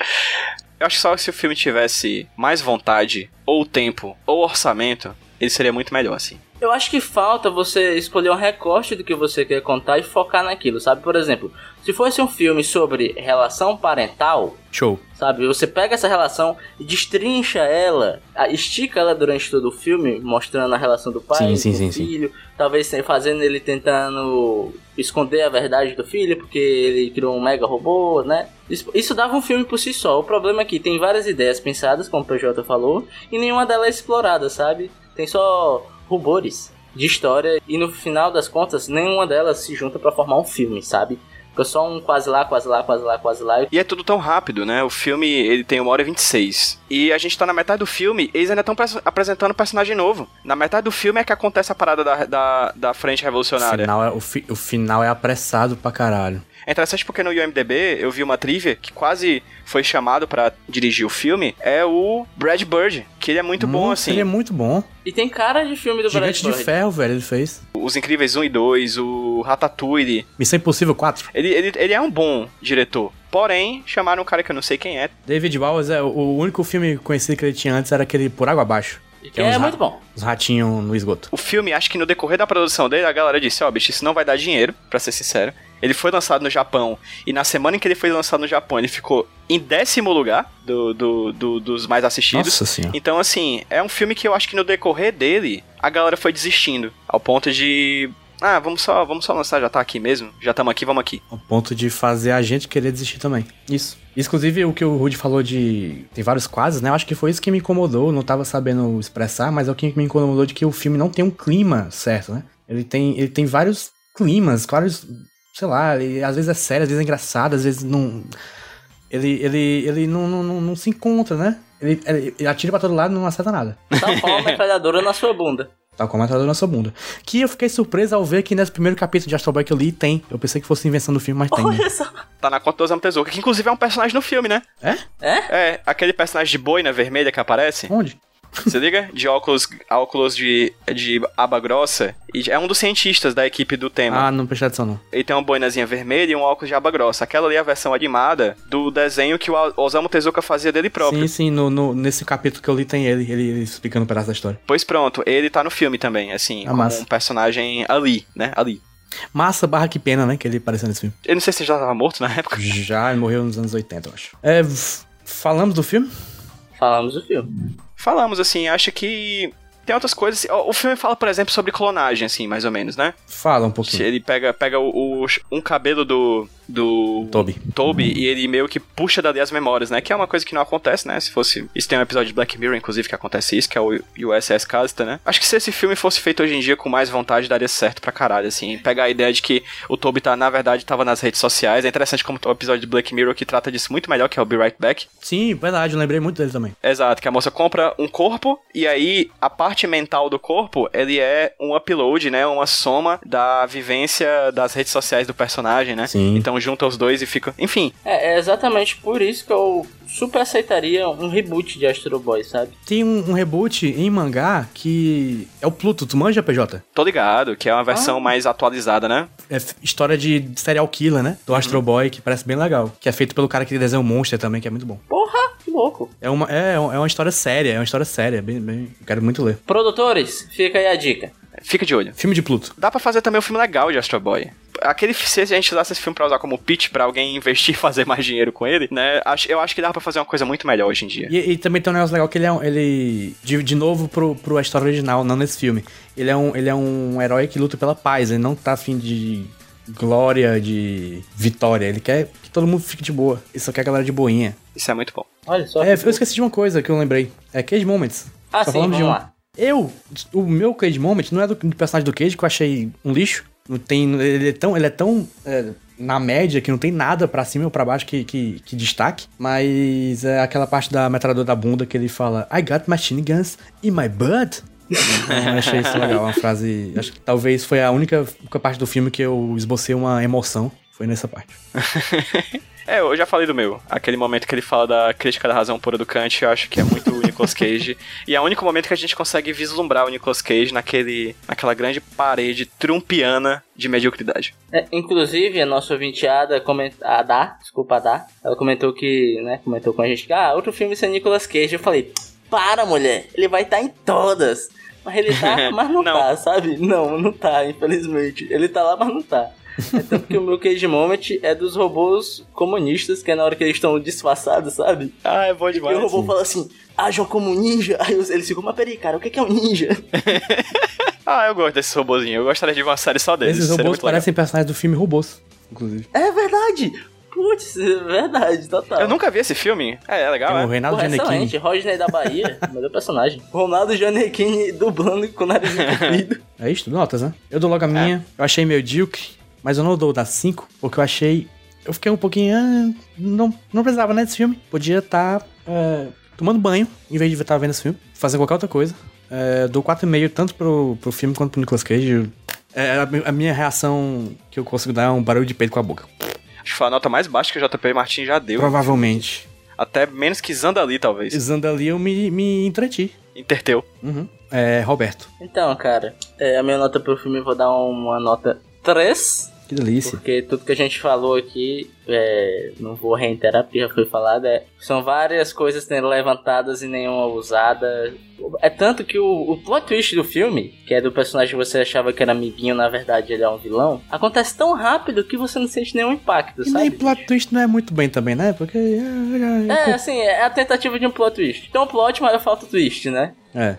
Eu acho que só se o filme tivesse mais vontade, ou tempo, ou orçamento, ele seria muito melhor, assim. Eu acho que falta você escolher um recorte do que você quer contar e focar naquilo, sabe? Por exemplo, se fosse um filme sobre relação parental, show. Sabe, você pega essa relação e destrincha ela, estica ela durante todo o filme, mostrando a relação do pai sim, com sim, o sim, filho, sim. talvez fazendo ele tentando esconder a verdade do filho, porque ele criou um mega robô, né? Isso, isso dava um filme por si só. O problema é que tem várias ideias pensadas, como o PJ falou, e nenhuma delas é explorada, sabe? Tem só rumores de história e no final das contas nenhuma delas se junta para formar um filme, sabe? Fica só um quase lá, quase lá, quase lá, quase lá. E é tudo tão rápido, né? O filme, ele tem 1 hora e 26. E a gente tá na metade do filme, eles ainda estão apresentando um personagem novo. Na metade do filme é que acontece a parada da, da, da frente revolucionária. O final, é, o, fi, o final é apressado pra caralho. É interessante porque no IMDB eu vi uma trivia que quase foi chamado para dirigir o filme, é o Brad Bird, que ele é muito bom, assim. Ele é muito bom. E tem cara de filme do Gigante Brad de Ferro, velho, ele fez. Os Incríveis 1 e 2, o Ratatouille. Missão Impossível 4. Ele, ele, ele é um bom diretor. Porém, chamaram um cara que eu não sei quem é. David Bowers, é, o único filme conhecido que ele tinha antes era aquele Por Água Abaixo. Que é, é muito bom. Os ratinhos no esgoto. O filme, acho que no decorrer da produção dele, a galera disse, ó, oh, bicho, isso não vai dar dinheiro, para ser sincero. Ele foi lançado no Japão, e na semana em que ele foi lançado no Japão, ele ficou em décimo lugar do, do, do dos mais assistidos. Nossa senhora. Então, assim, é um filme que eu acho que no decorrer dele, a galera foi desistindo. Ao ponto de ah, vamos só, vamos só lançar, já tá aqui mesmo? Já estamos aqui, vamos aqui. Ao ponto de fazer a gente querer desistir também. Isso. Inclusive, o que o Rudy falou de. Tem vários quadros, né? Eu acho que foi isso que me incomodou. Não tava sabendo expressar, mas é o que me incomodou de que o filme não tem um clima certo, né? Ele tem, ele tem vários climas, vários sei lá, ele, às vezes é sério, às vezes é engraçado, às vezes não. Ele, ele, ele não, não, não, não se encontra, né? Ele, ele, ele atira pra todo lado e não acerta nada. Tal qual a metralhadora na sua bunda. Tal qual a metralhadora na sua bunda. Que eu fiquei surpreso ao ver que nesse primeiro capítulo de Astro Boy que eu li tem. Eu pensei que fosse invenção do filme, mas tem. Olha só. Tá na conta do Osamu Tezuka, que inclusive é um personagem no filme, né? É? É? É, aquele personagem de boina vermelha que aparece. Onde? Se liga? De óculos, óculos de, de aba grossa. E é um dos cientistas da equipe do tema. Ah, não prestei atenção não. Ele tem uma boinazinha vermelha e um óculos de aba grossa. Aquela ali é a versão animada do desenho que o Osamu Tezuka fazia dele próprio. Sim, sim, no, no, nesse capítulo que eu li tem ele, ele, ele explicando um pedaço da história. Pois pronto, ele tá no filme também, assim, Ah, como massa. um personagem ali, né? Ali. Massa barra que pena, né? Que ele apareceu nesse filme. Eu não sei se ele já tava morto na época. Já ele morreu nos anos 80, eu acho. É, falamos do filme? Falamos do filme. Falamos, assim, acho que tem outras coisas. O o filme fala, por exemplo, sobre clonagem, assim, mais ou menos, né? Fala um pouquinho. ele pega, pega o, o- um cabelo do. Do. Toby. Toby e ele meio que puxa dali as memórias, né? Que é uma coisa que não acontece, né? Se fosse. Isso tem um episódio de Black Mirror, inclusive, que acontece isso, que é o USS Callister, né? Acho que se esse filme fosse feito hoje em dia com mais vontade, daria certo pra caralho, assim. Pegar a ideia de que o Toby tá, na verdade, tava nas redes sociais. É interessante como o episódio de Black Mirror que trata disso muito melhor, que é o Be Right Back. Sim, verdade, eu lembrei muito dele também. Exato, que a moça compra um corpo e aí a parte mental do corpo, ele é um upload, né? Uma soma da vivência das redes sociais do personagem, né? Sim. Então junta os dois e fica. Enfim, É, é exatamente por isso que eu super aceitaria um reboot de Astro Boy, sabe? Tem um, um reboot em mangá que é o Pluto, tu manja, PJ? tô ligado, que é uma versão Ah. mais atualizada, né? É história de serial killer, né? Do Astro Boy, que parece bem legal. Que é feito pelo cara que desenha o Monster também, que é muito bom. Porra, que louco. É uma, é, é uma história séria, é uma história séria, bem, bem, eu quero muito ler. Produtores, fica aí a dica. Fica de olho. Filme de Pluto. Dá pra fazer também um filme legal de Astro Boy. Aquele, se a gente usasse esse filme pra usar como pitch pra alguém investir e fazer mais dinheiro com ele, né? acho- Eu acho que dá pra fazer uma coisa muito melhor hoje em dia. E, e também tem um negócio legal que ele é um, ele de, de novo pro, pro a história original, não nesse filme. Ele é um ele é um herói que luta pela paz, ele não tá afim de glória, de vitória. Ele quer que todo mundo fique de boa. Ele só quer a galera de boinha. Isso é muito bom. Olha só. É, eu esqueci de uma coisa que eu lembrei. É Cage Moments. Ah, Só sim, falamos vamos de um. lá. Eu, o meu Cage Moment não é do, do personagem do Cage, que eu achei um lixo. Não tem. Ele é tão. Ele é tão. é, na média, que não tem nada pra cima ou pra baixo que, que, que destaque. Mas é aquela parte da metralhadora da bunda que ele fala: I got machine guns in my butt. Eu achei isso legal, uma frase. Acho que talvez foi a única parte do filme que eu esbocei uma emoção. Foi nessa parte. É, eu já falei do meu. Aquele momento que ele fala da crítica da razão pura do Kant, eu acho que é muito o Nicolas Cage. e é o único momento que a gente consegue vislumbrar o Nicolas Cage naquele, naquela grande parede trumpiana de mediocridade. É, inclusive, a nossa ouvinte Ada, coment... Ada, desculpa, Ada, ela comentou que, né, comentou com a gente que, ah, outro filme sem Nicolas Cage. Eu falei, para, mulher, ele vai estar em todas. Mas ele tá, mas não, Não. tá, sabe? Não, não tá, infelizmente. Ele tá lá, mas não tá. É tanto que o meu Cage Moment é dos robôs comunistas, que é na hora que eles estão disfarçados, sabe? Ah, é bom E o robô fala assim, ajam como um ninja. Aí eles ficam, mas peraí, cara, o que que é um ninja? Ah, eu gosto desses robôzinhos. Eu gostaria de uma série só deles. Esses robôs parecem personagens do filme Robôs, inclusive. É verdade! Putz, é verdade, total. Eu nunca vi esse filme. É, é legal, Tem o é? Reinaldo Porra, Giannettini. excelente. Rodney da Bahia, melhor personagem. Ronaldo Giannettini dublando com o nariz comprido. É isso, notas, né? Eu dou logo a minha. Eu achei medíocre, mas eu não dou da 5, porque eu achei. Eu fiquei um pouquinho. Ah, não, não precisava, né, desse filme. Podia estar tomando banho, em vez de estar vendo esse filme. Fazer qualquer outra coisa. É, dou 4,5 tanto pro, pro filme quanto pro Nicolas Cage. É, a, mi- a minha reação que eu consigo dar é um barulho de peito com a boca. Acho que foi a nota mais baixa que o JP Martin já deu. Provavelmente. Até menos que Zandali, talvez. Usando ali eu me, me entreti. Interteu. Uhum. É, Roberto. Então, cara, é, a minha nota pro filme eu vou dar uma nota 3. Que delícia. Porque tudo que a gente falou aqui, é, não vou reiterar porque já foi falado, é, são várias coisas sendo levantadas e nenhuma usada. É tanto que o, o plot twist do filme, que é do personagem que você achava que era amiguinho, na verdade ele é um vilão, acontece tão rápido que você não sente nenhum impacto, E sabe? nem plot twist não é muito bem também, né? Porque. É, É, assim, é a tentativa de um plot twist. Então, plot, mas falta twist, né? é.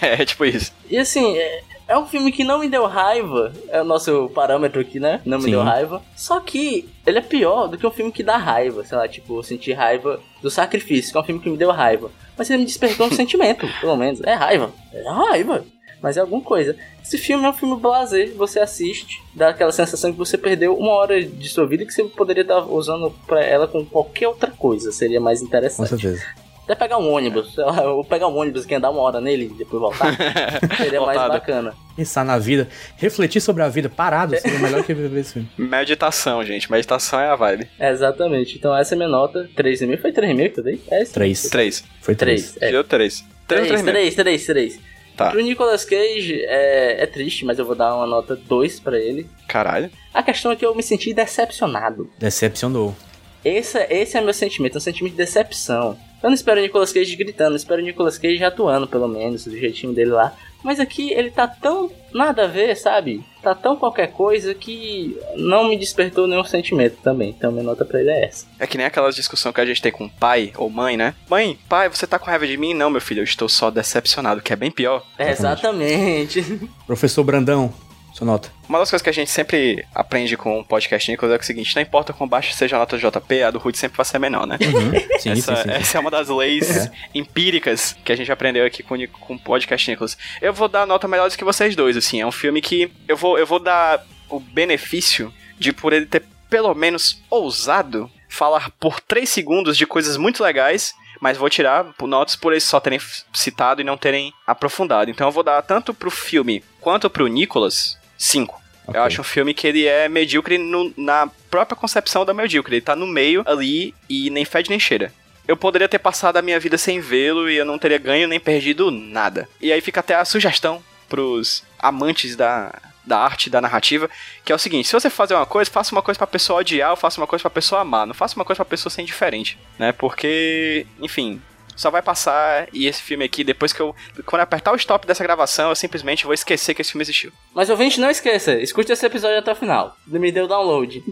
é, tipo isso. E assim, é, é um filme que não me deu raiva. É o nosso parâmetro aqui, né? Não me Sim. deu raiva. Só que ele é pior do que um filme que dá raiva. Sei lá, tipo, eu senti raiva do Sacrifício, que é um filme que me deu raiva. Mas ele me despertou um sentimento, pelo menos. É raiva. É raiva. Mas é alguma coisa. Esse filme é um filme blazer, você assiste, dá aquela sensação que você perdeu uma hora de sua vida que você poderia estar usando pra ela com qualquer outra coisa. Seria mais Com interessante. certeza. Até pegar um ônibus, sei lá, pegar um ônibus que andar uma hora nele e depois voltar. seria mais Voltado. bacana. Pensar na vida, refletir sobre a vida parado seria melhor que ver esse filme. Meditação, gente. Meditação é a vibe. Exatamente. Então essa é a minha nota. 3,5. Foi 3,5 que eu dei? É isso. Três. Três. Foi três. 3. É. Deu três. Três ou 3, três mesmo? 3, 3, 3. Tá. Pro Nicolas Cage é, é triste, mas eu vou dar uma nota 2 pra ele. Caralho. A questão é que eu me senti decepcionado. Decepcionou. Esse, esse é meu sentimento, é um sentimento de decepção. Eu não espero o Nicolas Cage gritando, eu espero o Nicolas Cage atuando, pelo menos, do jeitinho dele lá. Mas aqui ele tá tão nada a ver, sabe? Tá tão qualquer coisa que não me despertou nenhum sentimento também. Então minha nota pra ele é essa. É que nem aquelas discussões que a gente tem com pai ou mãe, né? Mãe, pai, você tá com raiva de mim? Não, meu filho, eu estou só decepcionado, que é bem pior. É, exatamente. Professor Brandão, sua nota. Uma das coisas que a gente sempre aprende com o podcast Nicolas é, o seguinte: não importa quão baixa seja a nota do JP, a do Rude sempre vai ser menor, né? Uhum. Sim, essa, sim, sim. essa é uma das leis empíricas que a gente aprendeu aqui com, com o podcast Nicholas. Eu vou dar nota melhor do que vocês dois, assim. É um filme que eu vou, eu vou dar o benefício de por ele ter pelo menos ousado falar por 3 segundos de coisas muito legais. Mas vou tirar notas por eles só terem citado e não terem aprofundado. Então eu vou dar tanto pro filme quanto pro Nicholas 5. Ok. Eu acho um filme que ele é medíocre no- na própria concepção da medíocre. Ele tá no meio ali e nem fede nem cheira. Eu poderia ter passado a minha vida sem vê-lo e eu não teria ganho nem perdido nada. E aí fica até a sugestão pros amantes da, da arte da narrativa, que é o seguinte, se você fazer uma coisa, faça uma coisa pra pessoa odiar ou faça uma coisa pra pessoa amar. Não faça uma coisa pra pessoa ser indiferente, né? Porque, enfim, só vai passar e esse filme aqui, depois que eu... Quando eu apertar o stop dessa gravação, eu simplesmente vou esquecer que esse filme existiu. Mas ouvinte, não esqueça, escute esse episódio até o final. Me deu download.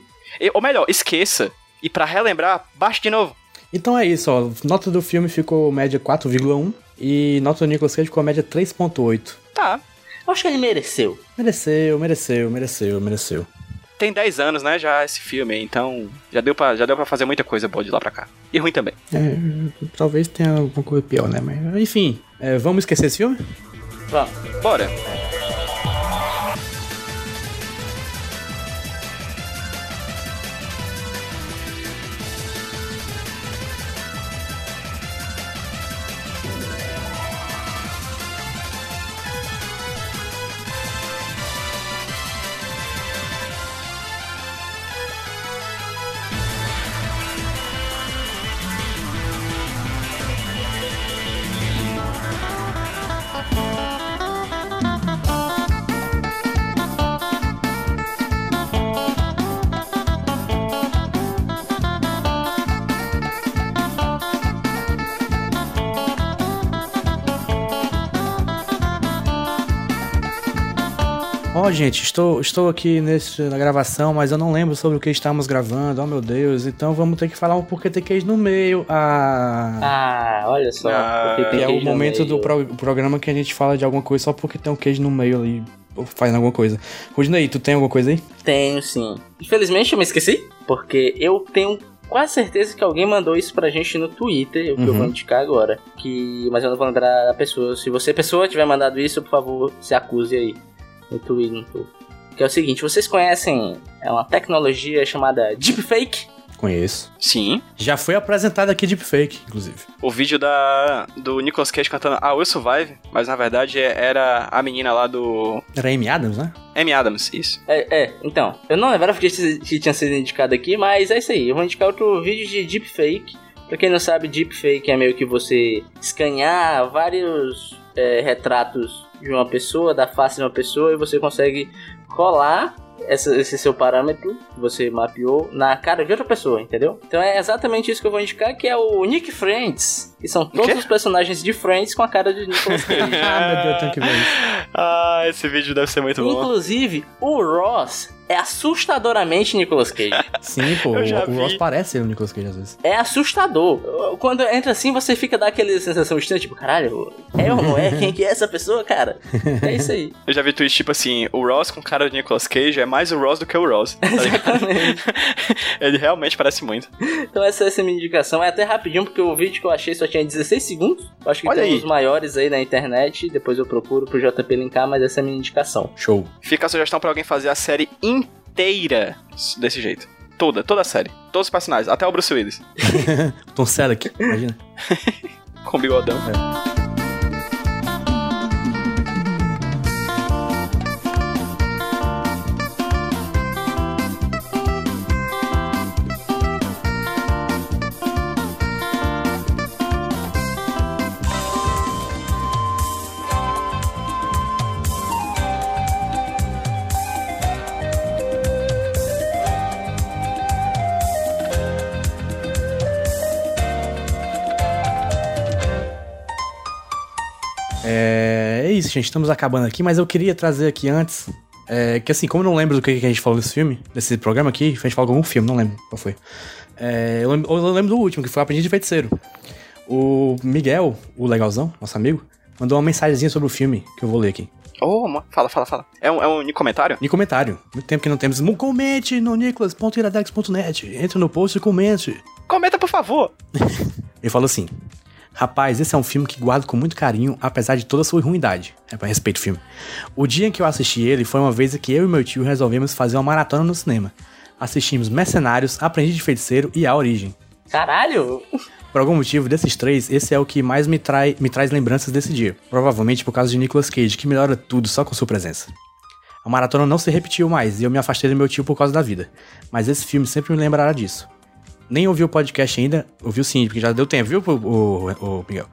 E- ou melhor, esqueça. E pra relembrar, baixe de novo. Então é isso, ó. Nota do filme ficou média 4,1 e nota do Nicolas Cage ficou média 3,8. Tá. Eu acho que ele mereceu. Mereceu, mereceu, mereceu, mereceu. Tem 10 anos, né, já esse filme, então já deu pra, já deu pra fazer muita coisa boa de lá pra cá. E ruim também. É, talvez tenha alguma coisa pior, né? Mas, enfim, é, vamos esquecer esse filme? Vamos. Bora. Gente, estou, estou aqui nesse, na gravação, mas eu não lembro sobre o que estamos gravando. Oh, meu Deus. Então vamos ter que falar um porquê tem queijo no meio. Ah. Ah, olha só. Ah, porque tem que é o momento do pro- programa que a gente fala de alguma coisa só porque tem um queijo no meio ali. Ou faz alguma coisa. Rudinei, tu tem alguma coisa aí? Tenho sim. Infelizmente eu me esqueci, porque eu tenho quase certeza que alguém mandou isso pra gente no Twitter, o que eu Uhum. vou indicar agora. Que, mas eu não vou lembrar a pessoa. Se você, pessoa, tiver mandado isso, por favor, se acuse aí no Twitter. No Twitter. Que é o seguinte, vocês conhecem é uma tecnologia chamada Deepfake? Conheço. Sim. Já foi apresentado aqui Deepfake, inclusive. O vídeo da do Nicolas Cage cantando I Will Survive, mas na verdade é- era a menina lá do Era Amy Adams, né? Amy Adams, isso. É, é, então, eu não lembrava que, que tinha sido indicado aqui, mas é isso aí. Eu vou indicar outro vídeo de deepfake. Pra quem não sabe, deepfake é meio que você escanear vários é, retratos de uma pessoa, da face de uma pessoa, e você consegue colar essa- esse seu parâmetro que você mapeou na cara de outra pessoa, entendeu? Então é exatamente isso que eu vou indicar, que é o Nick Friends, que são todos os personagens de Friends com a cara de Nicolas Cage. Ah, meu Deus, eu tenho que ver isso. Ah, esse vídeo deve ser muito bom. Inclusive, o Ross é assustadoramente Nicolas Cage. Sim, pô, o, o. Ross parece o Nicolas Cage às vezes. É assustador. Quando entra assim, você fica daquela sensação estranha, tipo, caralho, é ou não é? Quem que é essa pessoa, cara? É isso aí. Eu já vi tweet tipo assim, o Ross com cara de Nicolas Cage é mais o Ross do que o Ross. tá? Exatamente. Ele realmente parece muito. Então essa é essa minha indicação. É até rapidinho, porque o vídeo que eu achei só tinha 16 segundos. Eu acho que Olha tem aí. uns maiores aí na internet. Depois eu procuro pro JP linkar, mas essa é a minha indicação. Show. Fica a sugestão pra alguém fazer a série inteira desse jeito. Toda, toda a série. Todos os personagens, até o Bruce Willis. Tom Selleck, imagina. Com bigodão. É, isso, gente. Estamos acabando aqui, mas eu queria trazer aqui antes. É, que assim, como eu não lembro do que que a gente falou desse filme, desse programa aqui, a gente falou algum filme, não lembro qual foi. É, eu, lembro, eu lembro do último, que foi o Aprendiz de Feiticeiro. O Miguel, o legalzão, nosso amigo, mandou uma mensagenzinha sobre o filme, que eu vou ler aqui. Oh, fala, fala, fala. É um, é um comentário? E comentário. Muito tempo que não temos. Comente no nicolas.iradex.net. Entre no post e comente. Comenta, por favor. Ele falou assim: Rapaz, esse é um filme que guardo com muito carinho, apesar de toda a sua ruindade. É pra respeito o filme. O dia em que eu assisti ele foi uma vez que eu e meu tio resolvemos fazer uma maratona no cinema. Assistimos Mercenários, Aprendiz de Feiticeiro e A Origem. Caralho! Por algum motivo, desses três, esse é o que mais me, trai, me traz lembranças desse dia. Provavelmente por causa de Nicolas Cage, que melhora tudo só com sua presença. A maratona não se repetiu mais e eu me afastei do meu tio por causa da vida. Mas esse filme sempre me lembrará disso. Nem ouvi o podcast ainda, ouviu sim, porque já deu tempo, viu, o, o- o Miguel?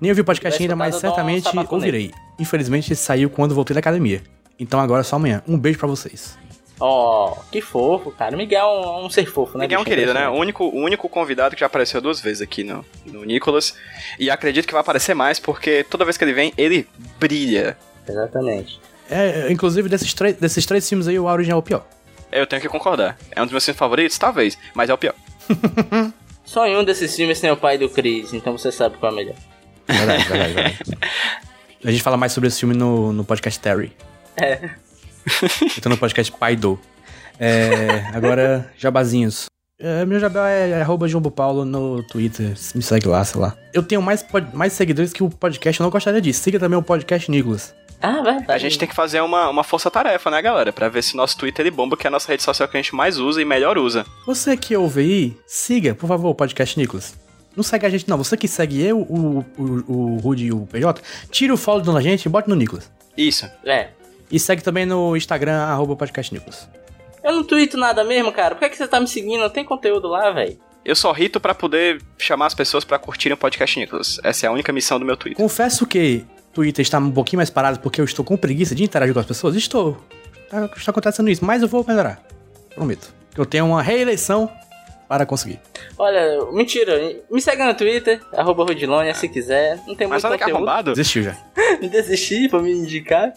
Nem ouvi o podcast ainda, mas um certamente ouvirei. Infelizmente, saiu quando voltei da academia. Então agora é só amanhã. Um beijo pra vocês. Ó, que fofo, cara. O Miguel é um, um ser fofo, né? Miguel é um querido, né? O único, o único convidado que já apareceu duas vezes aqui no, no Nicolas. E acredito que vai aparecer mais, porque toda vez que ele vem, ele brilha. Exatamente. É, inclusive, desses, três- desses três filmes aí, o Origin é o pior. Eu tenho que concordar. É um dos meus filmes favoritos, talvez, mas é o pior. Só em um desses filmes tem o pai do Chris, então você sabe qual é o melhor. Verdade, verdade, verdade. A gente fala mais sobre esse filme no, no podcast Terry. É. Então no podcast Pai Do. É, agora, jabazinhos. É, meu jabá é, é arroba Jumbo Paulo no Twitter. Me segue lá, sei lá. Eu tenho mais, mais seguidores que o podcast, eu não gostaria disso. Siga também o podcast Nicolas. Ah, verdade. A gente tem que fazer uma, uma força-tarefa, né, galera? Pra ver se nosso Twitter ele bomba, que é a nossa rede social que a gente mais usa e melhor usa. Você que ouve aí, siga, por favor, o podcast Nicolas. Não segue a gente, não. Você que segue eu, o, o, o Rudy e o PJ, tira o follow da gente e bota no Nicolas. Isso. É. E segue também no Instagram, arroba podcast Nicolas. Eu não tweeto nada mesmo, cara. Por que, que você tá me seguindo? Não tem conteúdo lá, velho. Eu só rito pra poder chamar as pessoas pra curtirem o podcast Nicolas. Essa é a única missão do meu Twitter. Confesso que Twitter está um pouquinho mais parado porque eu estou com preguiça de interagir com as pessoas. Estou. Tá- Está acontecendo isso, mas eu vou melhorar. Prometo. Eu tenho uma reeleição para conseguir. Olha, mentira. Me segue no Twitter, arroba Rodilonia, se quiser. Não tem Mas muito olha que conteúdo. arrombado. Desistiu já. me desistir pra me indicar.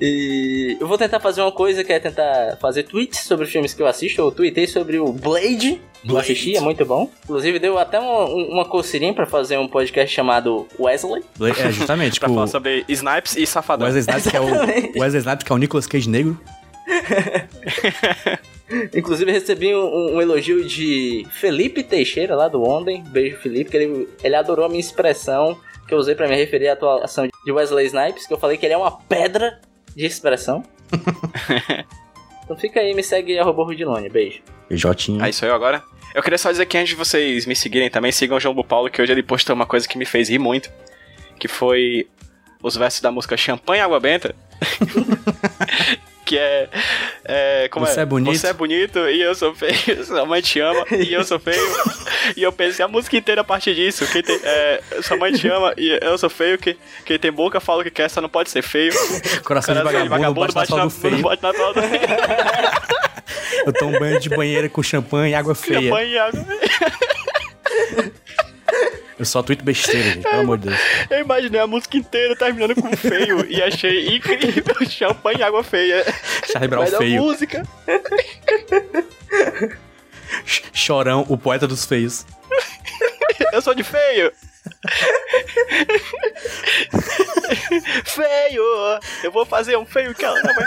E eu vou tentar fazer uma coisa que é tentar fazer tweets sobre filmes que eu assisto. Eu tweetei sobre o Blade, que eu Blade. assisti, é muito bom. Inclusive deu até uma, uma coceirinha pra fazer um podcast chamado Wesley. É, justamente. Pra tipo, falar sobre Snipes e Safadão. Wesley Snipes, que é o. Wesley Snipes, que é o Nicolas Cage negro. Inclusive recebi um, um elogio de Felipe Teixeira, lá do Onden. Beijo, Felipe, que ele, ele adorou a minha expressão que eu usei pra me referir à atuação de Wesley Snipes, que eu falei que ele é uma pedra de expressão. então fica aí, me segue arroba Rudilone. Beijo. Jotinho. Aí sou eu agora. Eu queria só dizer que antes de vocês me seguirem também, sigam o João do Paulo, que hoje ele postou uma coisa que me fez rir muito. Que foi os versos da música Champanhe Água Benta. que é, é. Como Você é? é bonito. Você é bonito e eu sou feio. Sua mãe te ama e eu sou feio. e eu pensei a música inteira a partir disso. Quem tem, é, sua mãe te ama e eu sou feio. Que, quem tem boca fala o que quer, só não pode ser feio. Coração de Coração vagabundo, bate na do feio. bate na sola do feio. Eu tomo um banho de banheira com champanhe e água feia. Champanhe e água. Eu só tweet besteira, gente, pelo amor de Deus. Eu imaginei a música inteira terminando com feio e achei incrível champanhe e água feia. Charlie Brown feio. música. Ch- Chorão, o poeta dos feios. Eu sou de feio. feio. Eu vou fazer um feio que ela não vai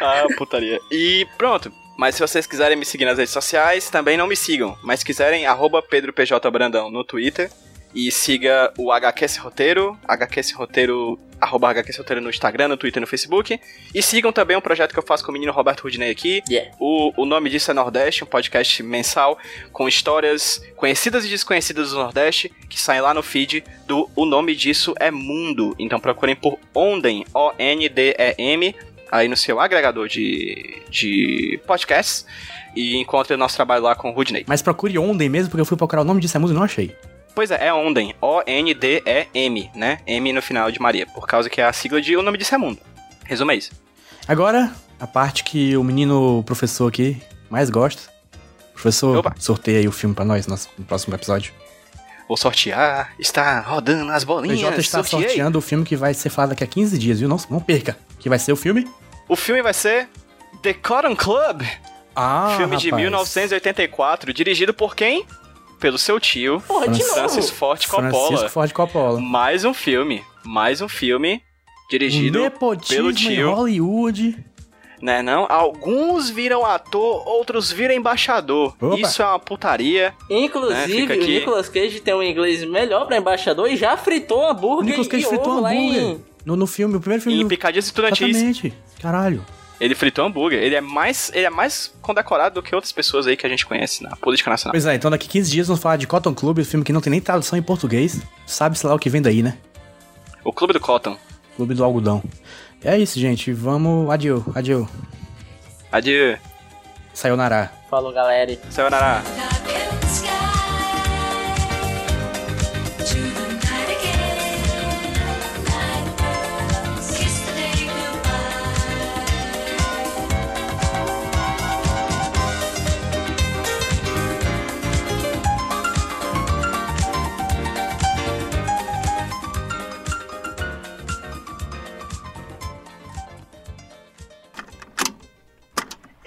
ah, putaria. E pronto. Mas se vocês quiserem me seguir nas redes sociais, também não me sigam. Mas se quiserem, arroba PedroPJBrandão no Twitter. E siga o HQS Roteiro, HQS Roteiro, arroba HQS Roteiro no Instagram, no Twitter e no Facebook. E sigam também um projeto que eu faço com o menino Roberto Rudinei aqui. Yeah. O, o nome disso é Nordeste, um podcast mensal com histórias conhecidas e desconhecidas do Nordeste que saem lá no feed do O Nome Disso é Mundo. Então procurem por Onden, O-N-D-E-M, aí no seu agregador de, de podcasts. E encontre o nosso trabalho lá com o Rudney. Mas procure Onden mesmo, porque eu fui procurar o nome disso, a música e não achei. Pois é, é Onden, O-N-D-E-M, né? M no final de Maria, por causa que é a sigla de O Nome Disso é Mundo. Resumo é isso. Agora, a parte que o menino professor aqui mais gosta. Professor, Opa. sorteia aí o filme pra nós no próximo episódio. Vou sortear, está rodando as O bolinhas. PJ está sorteei. sorteando o filme que vai ser falado daqui a 15 dias, viu? Não, não perca. Que vai ser o filme? O filme vai ser The Cotton Club, Ah, filme de rapaz. 1984, dirigido por quem? Pelo seu tio, Porra, de novo. Francis Ford Coppola. Francisco Ford Coppola. Mais um filme, mais um filme dirigido Nepotismo pelo em tio, Hollywood. né não? Alguns viram ator, outros viram embaixador. Opa. Isso é uma putaria. Inclusive, É, fica o. Nicolas Cage tem um inglês melhor pra embaixador e já fritou hambúrguer Nicolas Cage e fritou ovo lá hambúrguer. em... No, no filme, o primeiro filme. Em do- Picadilhas Estudantis, Exatamente. Caralho. ele fritou hambúrguer. Ele é mais, ele é mais condecorado do que outras pessoas aí que a gente conhece na política nacional. Pois é, então daqui 15 dias vamos falar de Cotton Club, o filme que não tem nem tradução em português. Sabe-se lá o que vem daí, né? O Clube do Cotton. Clube do Algodão. É isso, gente. Vamos. Adieu, adieu. Adieu. Sayonara. Falou, galera. Sayonara. Dark